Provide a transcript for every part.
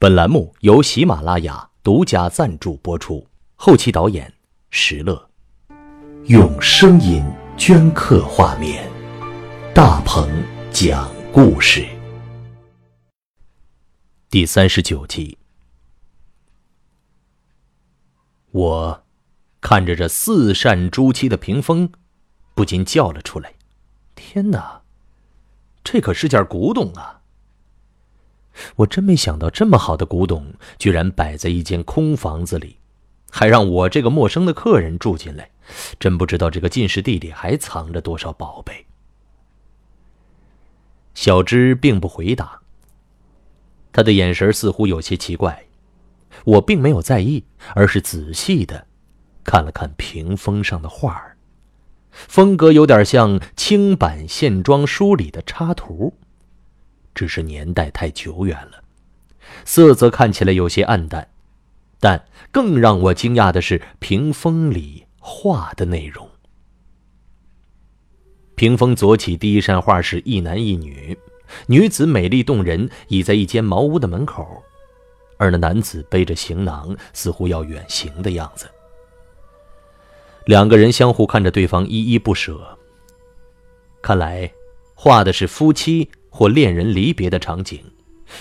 本栏目由喜马拉雅独家赞助播出，后期导演石乐，用声音镌刻画面，大鹏讲故事，第三十九集。我看着这四扇朱漆的屏风，不禁叫了出来：“天哪，这可是件古董啊！”我真没想到，这么好的古董居然摆在一间空房子里，还让我这个陌生的客人住进来，真不知道这个禁室地里还藏着多少宝贝。小芝并不回答，他的眼神似乎有些奇怪，我并没有在意，而是仔细的看了看屏风上的画儿，风格有点像清版线装书里的插图。只是年代太久远了，色泽看起来有些暗淡，但更让我惊讶的是屏风里画的内容。屏风左起第一扇画是一男一女，女子美丽动人，倚在一间茅屋的门口，而那男子背着行囊，似乎要远行的样子。两个人相互看着对方，依依不舍。看来，画的是夫妻。或恋人离别的场景，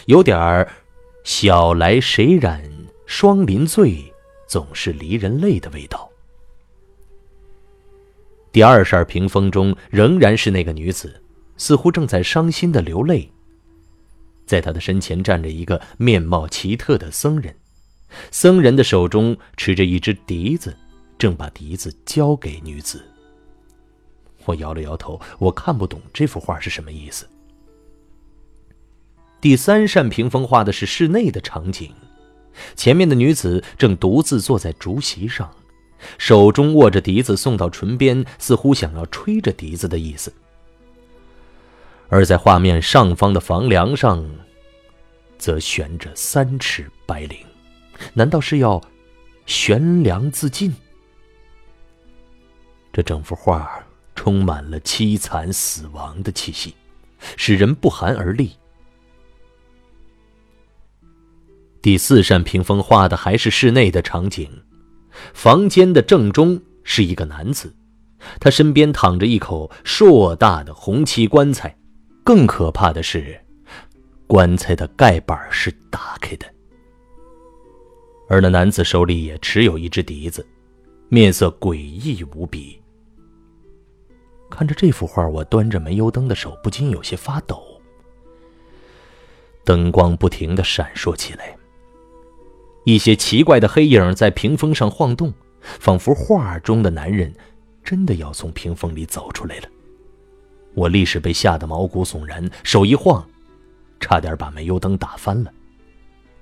有点儿“晓来谁染霜林醉，总是离人泪”的味道。第二扇屏风中仍然是那个女子，似乎正在伤心的流泪。在她的身前站着一个面貌奇特的僧人，僧人的手中持着一只笛子，正把笛子交给女子。我摇了摇头，我看不懂这幅画是什么意思。第三扇屏风画的是室内的场景，前面的女子正独自坐在竹席上，手中握着笛子送到唇边，似乎想要吹着笛子的意思。而在画面上方的房梁上，则悬着三尺白绫，难道是要悬梁自尽？这整幅画充满了凄惨死亡的气息，使人不寒而栗。第四扇屏风画的还是室内的场景，房间的正中是一个男子，他身边躺着一口硕大的红漆棺材，更可怕的是，棺材的盖板是打开的，而那男子手里也持有一只笛子，面色诡异无比。看着这幅画，我端着煤油灯的手不禁有些发抖，灯光不停的闪烁起来。一些奇怪的黑影在屏风上晃动，仿佛画中的男人真的要从屏风里走出来了。我立时被吓得毛骨悚然，手一晃，差点把煤油灯打翻了。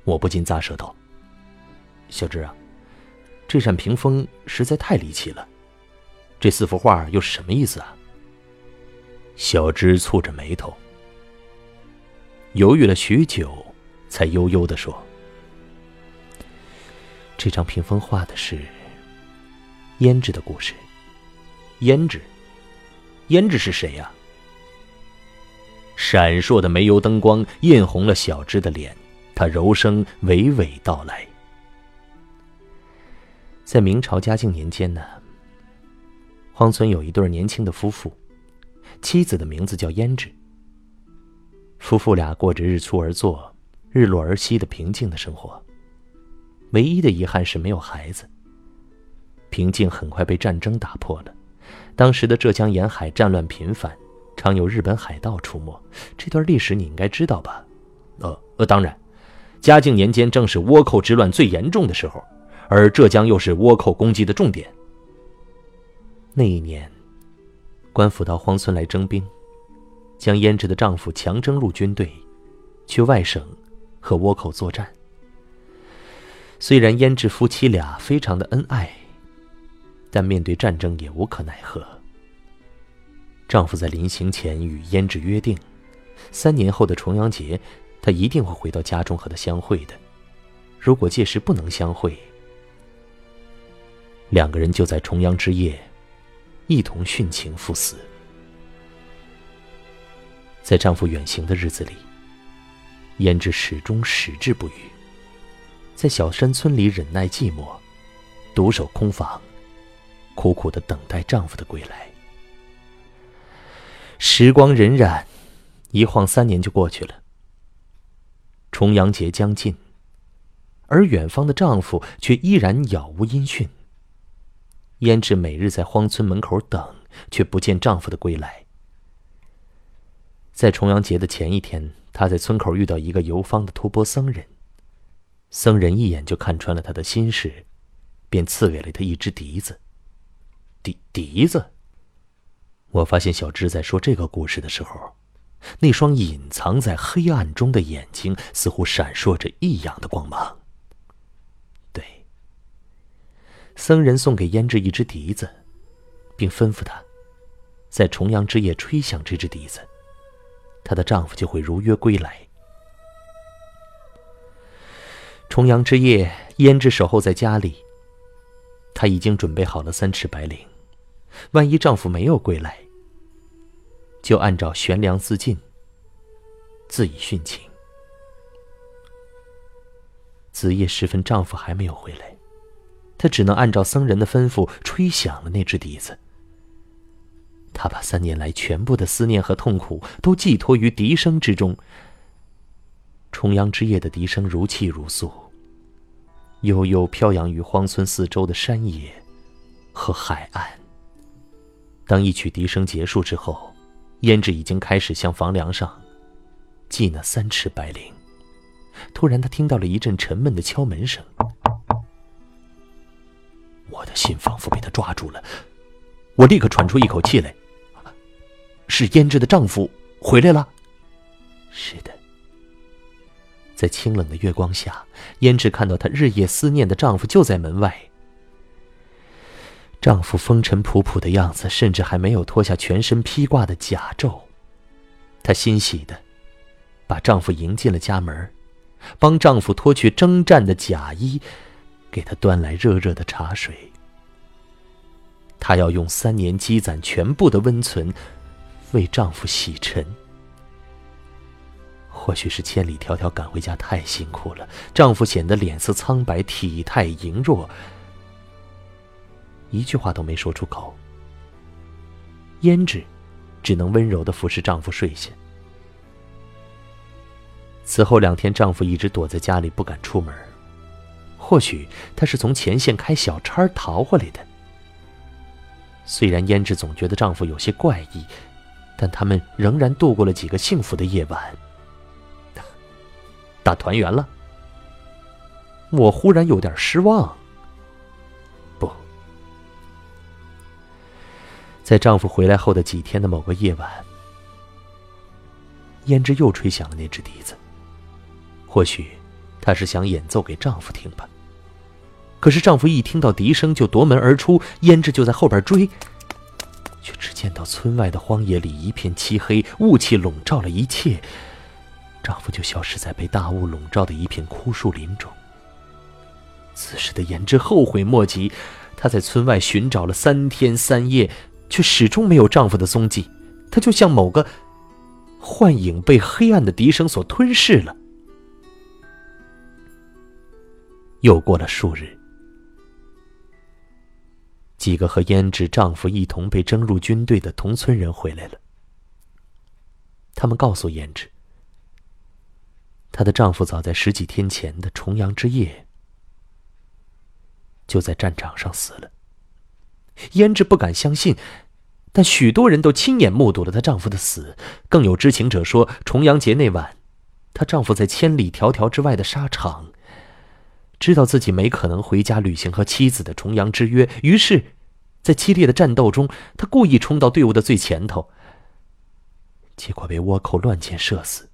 我不禁咂舌道：“小芝啊，这扇屏风实在太离奇了，这四幅画又是什么意思啊？”小芝蹙着眉头，犹豫了许久，才悠悠地说。这张屏风画的是胭脂的故事。胭脂，胭脂是谁呀？闪烁的煤油灯光映红了小芝的脸，她柔声娓娓道来：“在明朝嘉靖年间呢，荒村有一对年轻的夫妇，妻子的名字叫胭脂。夫妇俩过着日出而作、日落而息的平静的生活。”唯一的遗憾是没有孩子。平静很快被战争打破了。当时的浙江沿海战乱频繁，常有日本海盗出没。这段历史你应该知道吧？呃呃，当然，嘉靖年间正是倭寇之乱最严重的时候，而浙江又是倭寇攻击的重点。那一年，官府到荒村来征兵，将胭脂的丈夫强征入军队，去外省和倭寇作战。虽然胭脂夫妻俩非常的恩爱，但面对战争也无可奈何。丈夫在临行前与胭脂约定，三年后的重阳节，他一定会回到家中和她相会的。如果届时不能相会，两个人就在重阳之夜，一同殉情赴死。在丈夫远行的日子里，胭脂始终矢志不渝。在小山村里忍耐寂寞，独守空房，苦苦的等待丈夫的归来。时光荏苒，一晃三年就过去了。重阳节将近，而远方的丈夫却依然杳无音讯。胭脂每日在荒村门口等，却不见丈夫的归来。在重阳节的前一天，她在村口遇到一个游方的托钵僧人。僧人一眼就看穿了她的心事，便赐给了她一只笛子。笛笛子。我发现小芝在说这个故事的时候，那双隐藏在黑暗中的眼睛似乎闪烁着异样的光芒。对，僧人送给胭脂一只笛子，并吩咐她，在重阳之夜吹响这只笛子，她的丈夫就会如约归来。重阳之夜，胭脂守候在家里，她已经准备好了三尺白绫，万一丈夫没有归来。就按照悬梁自尽，自以殉情。子夜时分，丈夫还没有回来，她只能按照僧人的吩咐吹响了那只笛子。她把三年来全部的思念和痛苦都寄托于笛声之中。重阳之夜的笛声如泣如诉，悠悠飘扬于荒村四周的山野和海岸。当一曲笛声结束之后。胭脂已经开始向房梁上系那三尺白绫。突然，他听到了一阵沉闷的敲门声。我的心仿佛被他抓住了，我立刻喘出一口气来。是胭脂的丈夫回来了。是的，在清冷的月光下，胭脂看到她日夜思念的丈夫就在门外。丈夫风尘仆仆的样子，甚至还没有脱下全身披挂的甲胄。她欣喜的把丈夫迎进了家门，帮丈夫脱去征战的甲衣，给他端来热热的茶水。她要用三年积攒全部的温存，为丈夫洗尘。或许是千里迢迢赶回家太辛苦了，丈夫显得脸色苍白，体态羸弱。一句话都没说出口。胭脂只能温柔的服侍丈夫睡下。此后两天，丈夫一直躲在家里不敢出门。或许他是从前线开小差逃回来的。虽然胭脂总觉得丈夫有些怪异，但他们仍然度过了几个幸福的夜晚。大团圆了。我忽然有点失望。不在丈夫回来后的几天的某个夜晚，胭脂又吹响了那只笛子。或许，她是想演奏给丈夫听吧。可是丈夫一听到笛声就夺门而出，胭脂就在后边追。却只见到村外的荒野里一片漆黑，雾气笼罩了一切。丈夫就消失在被大雾笼罩的一片枯树林中。此时的胭脂后悔莫及，她在村外寻找了三天三夜。却始终没有丈夫的踪迹，她就像某个幻影，被黑暗的笛声所吞噬了。又过了数日，几个和胭脂丈夫一同被征入军队的同村人回来了。他们告诉胭脂，她的丈夫早在十几天前的重阳之夜，就在战场上死了。胭脂不敢相信，但许多人都亲眼目睹了她丈夫的死。更有知情者说，重阳节那晚，她丈夫在千里迢迢之外的沙场，知道自己没可能回家履行和妻子的重阳之约，于是，在激烈的战斗中，他故意冲到队伍的最前头，结果被倭寇乱箭射死。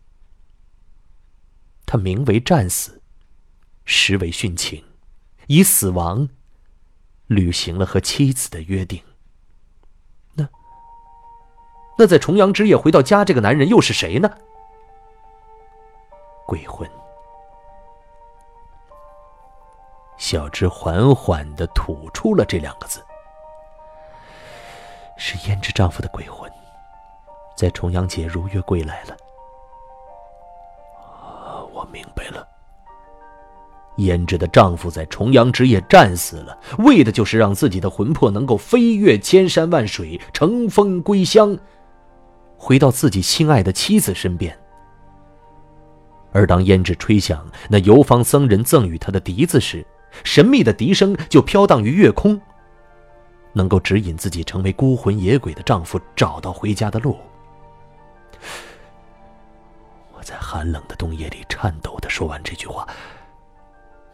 他名为战死，实为殉情，以死亡。履行了和妻子的约定。那，那在重阳之夜回到家，这个男人又是谁呢？鬼魂。小芝缓缓的吐出了这两个字：“是胭脂丈夫的鬼魂，在重阳节如约归来了。”啊，我明白了。胭脂的丈夫在重阳之夜战死了，为的就是让自己的魂魄能够飞越千山万水，乘风归乡，回到自己心爱的妻子身边。而当胭脂吹响那游方僧人赠予她的笛子时，神秘的笛声就飘荡于月空，能够指引自己成为孤魂野鬼的丈夫找到回家的路。我在寒冷的冬夜里颤抖的说完这句话。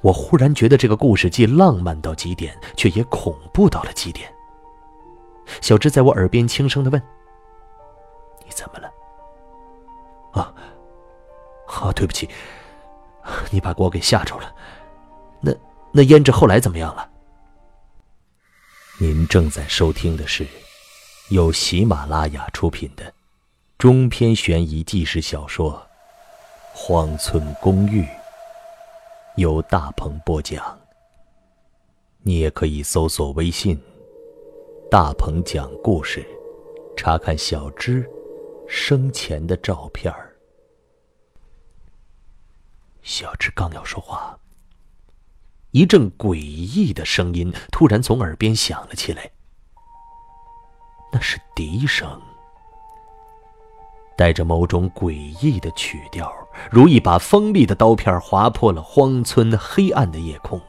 我忽然觉得这个故事既浪漫到极点，却也恐怖到了极点。小芝在我耳边轻声的问：“你怎么了？”“啊，啊，对不起，你把我给吓着了。那那胭脂后来怎么样了？”您正在收听的是由喜马拉雅出品的中篇悬疑纪实小说《荒村公寓》。由大鹏播讲。你也可以搜索微信“大鹏讲故事”，查看小芝生前的照片儿小芝刚要说话，一阵诡异的声音突然从耳边响了起来，那是笛声。带着某种诡异的曲调，如一把锋利的刀片划破了荒村黑暗的夜空。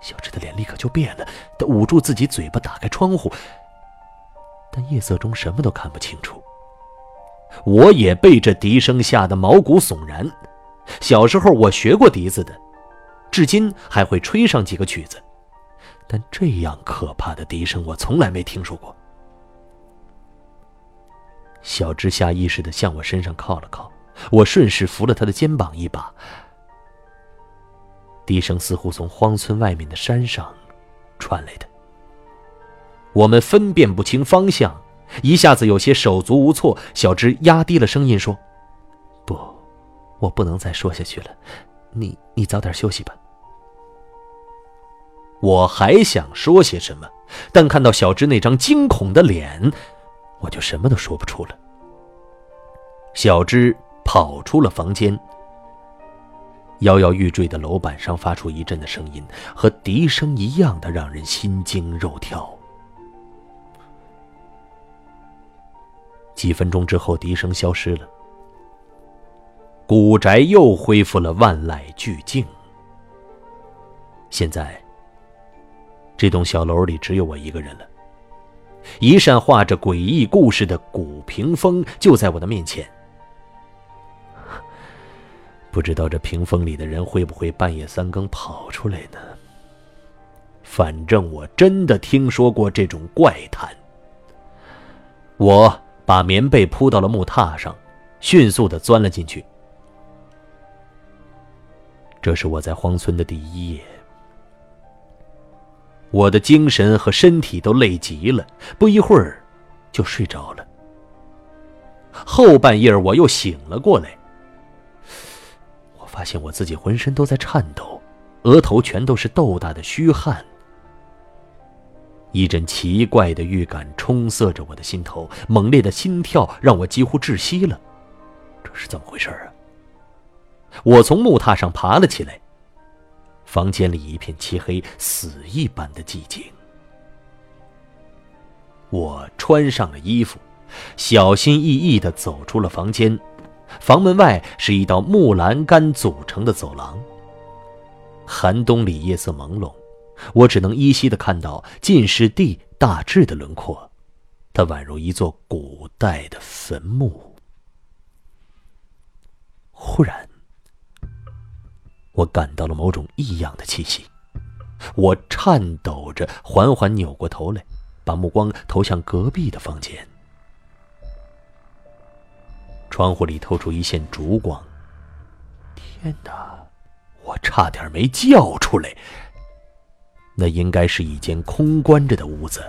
小智的脸立刻就变了，他捂住自己嘴巴，打开窗户，但夜色中什么都看不清楚。我也被这笛声吓得毛骨悚然。小时候我学过笛子的，至今还会吹上几个曲子，但这样可怕的笛声我从来没听说过。小芝下意识的向我身上靠了靠，我顺势扶了他的肩膀一把。笛声似乎从荒村外面的山上传来的，我们分辨不清方向，一下子有些手足无措。小芝压低了声音说：“不，我不能再说下去了，你你早点休息吧。”我还想说些什么，但看到小芝那张惊恐的脸。我就什么都说不出了。小芝跑出了房间，摇摇欲坠的楼板上发出一阵的声音，和笛声一样的让人心惊肉跳。几分钟之后，笛声消失了，古宅又恢复了万籁俱静。现在，这栋小楼里只有我一个人了。一扇画着诡异故事的古屏风就在我的面前，不知道这屏风里的人会不会半夜三更跑出来呢？反正我真的听说过这种怪谈。我把棉被铺到了木榻上，迅速的钻了进去。这是我在荒村的第一夜。我的精神和身体都累极了，不一会儿就睡着了。后半夜我又醒了过来，我发现我自己浑身都在颤抖，额头全都是豆大的虚汗。一阵奇怪的预感冲塞着我的心头，猛烈的心跳让我几乎窒息了。这是怎么回事啊？我从木榻上爬了起来。房间里一片漆黑，死一般的寂静。我穿上了衣服，小心翼翼地走出了房间。房门外是一道木栏杆组成的走廊。寒冬里夜色朦胧，我只能依稀地看到进士地大致的轮廓，它宛如一座古代的坟墓。忽然。我感到了某种异样的气息，我颤抖着缓缓扭过头来，把目光投向隔壁的房间。窗户里透出一线烛光。天哪！我差点没叫出来。那应该是一间空关着的屋子，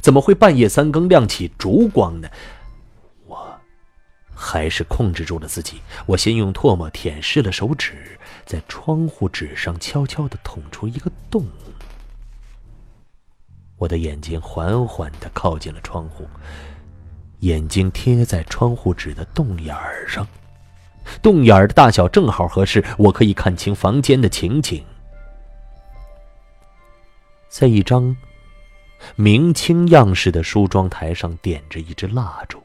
怎么会半夜三更亮起烛光呢？我还是控制住了自己。我先用唾沫舔湿了手指。在窗户纸上悄悄的捅出一个洞，我的眼睛缓缓的靠近了窗户，眼睛贴在窗户纸的洞眼儿上，洞眼儿的大小正好合适，我可以看清房间的情景。在一张明清样式的梳妆台上，点着一支蜡烛，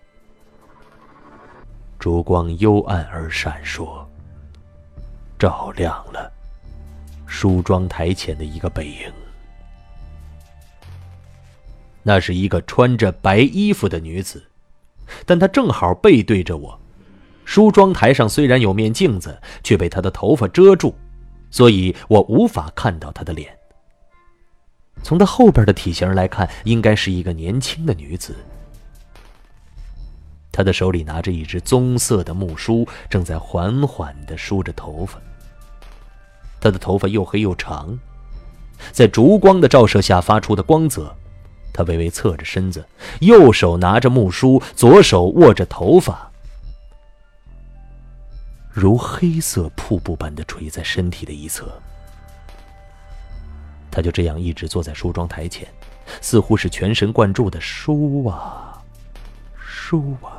烛光幽暗而闪烁，照亮了梳妆台前的一个背影。那是一个穿着白衣服的女子，但她正好背对着我。梳妆台上虽然有面镜子，却被她的头发遮住，所以我无法看到她的脸。从她后边的体型来看，应该是一个年轻的女子。她的手里拿着一只棕色的木梳，正在缓缓地梳着头发。他的头发又黑又长，在烛光的照射下发出的光泽。他微微侧着身子，右手拿着木梳，左手握着头发。如黑色瀑布般的垂在身体的一侧，他就这样一直坐在梳妆台前，似乎是全神贯注的梳啊，梳啊。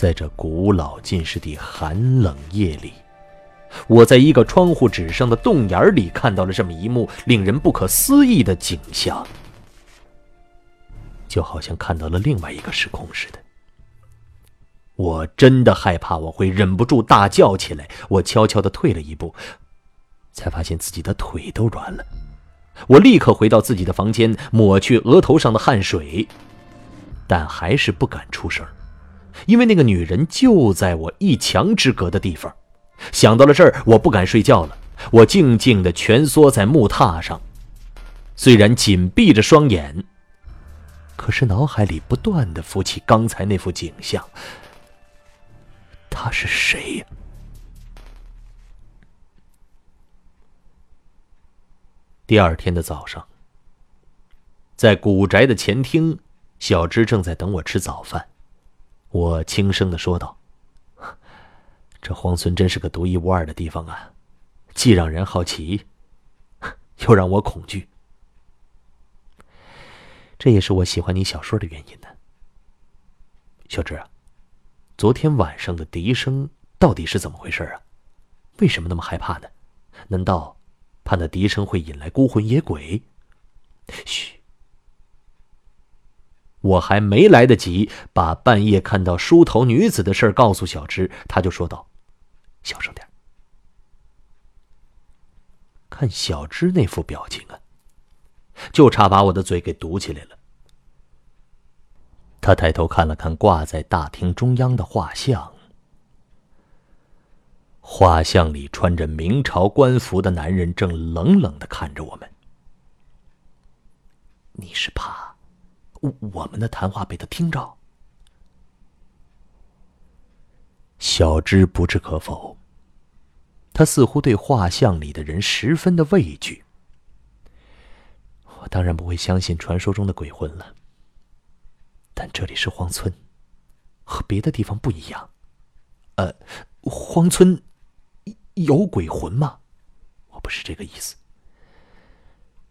在这古老浸湿的寒冷夜里，我在一个窗户纸上的洞眼里看到了这么一幕令人不可思议的景象，就好像看到了另外一个时空似的。我真的害怕我会忍不住大叫起来，我悄悄的退了一步，才发现自己的腿都软了。我立刻回到自己的房间，抹去额头上的汗水，但还是不敢出声，因为那个女人就在我一墙之隔的地方。想到了这儿，我不敢睡觉了。我静静的蜷缩在木榻上，虽然紧闭着双眼，可是脑海里不断的浮起刚才那幅景象。他是谁呀？第二天的早上，在古宅的前厅，小芝正在等我吃早饭。我轻声的说道：“这荒村真是个独一无二的地方啊，既让人好奇，又让我恐惧。这也是我喜欢你小说的原因呢，小芝啊。”昨天晚上的笛声到底是怎么回事啊？为什么那么害怕呢？难道怕那笛声会引来孤魂野鬼？嘘！我还没来得及把半夜看到梳头女子的事告诉小芝，他就说道：“小声点。”看小芝那副表情啊，就差把我的嘴给堵起来了。他抬头看了看挂在大厅中央的画像，画像里穿着明朝官服的男人正冷冷的看着我们。你是怕我我们的谈话被他听着？小芝不置可否，他似乎对画像里的人十分的畏惧。我当然不会相信传说中的鬼魂了。但这里是荒村，和别的地方不一样。呃，荒村有鬼魂吗？我不是这个意思。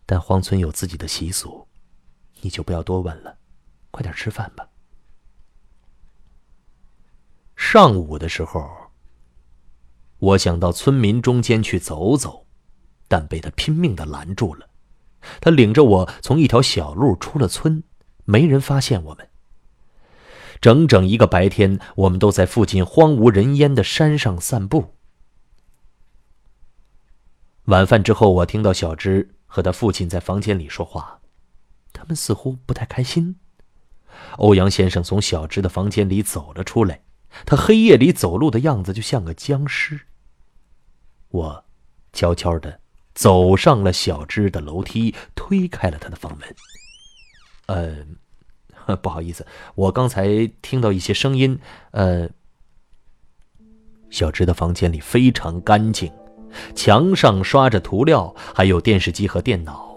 但荒村有自己的习俗，你就不要多问了，快点吃饭吧。上午的时候，我想到村民中间去走走，但被他拼命的拦住了。他领着我从一条小路出了村，没人发现我们。整整一个白天，我们都在附近荒无人烟的山上散步。晚饭之后，我听到小芝和他父亲在房间里说话，们似乎不太开心。欧阳先生从小芝的房间里走了出来，他黑夜里走路的样子就像个僵尸。我悄悄的走上了小芝的楼梯，推开了他的房门。嗯。不好意思，我刚才听到一些声音。呃，小芝的房间里非常干净，墙上刷着涂料，还有电视机和电脑，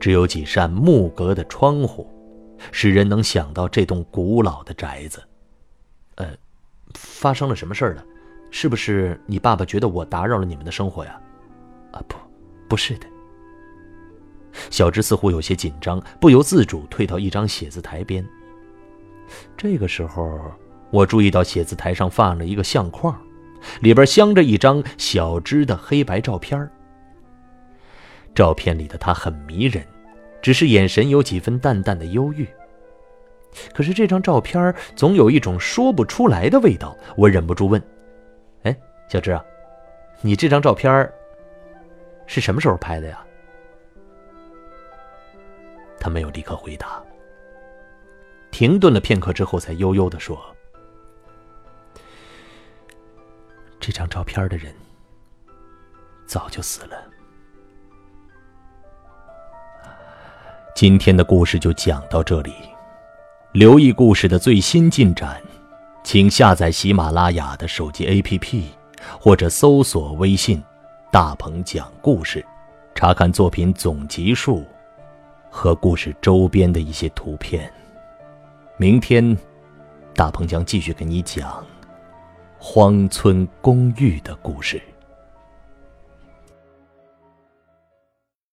只有几扇木格的窗户，使人能想到这栋古老的宅子。呃，发生了什么事儿了？是不是你爸爸觉得我打扰了你们的生活呀？啊，不，不是的。小芝似乎有些紧张，不由自主退到一张写字台边。这个时候，我注意到写字台上放了一个相框，里边镶着一张小芝的黑白照片。照片里的她很迷人，只是眼神有几分淡淡的忧郁。可是这张照片总有一种说不出来的味道，我忍不住问：“哎，小芝啊，你这张照片是什么时候拍的呀？”他没有立刻回答，停顿了片刻之后，才悠悠的说：“这张照片的人早就死了。”今天的故事就讲到这里。留意故事的最新进展，请下载喜马拉雅的手机 APP，或者搜索微信“大鹏讲故事”，查看作品总集数和故事周边的一些图片。明天，大鹏将继续给你讲《荒村公寓》的故事。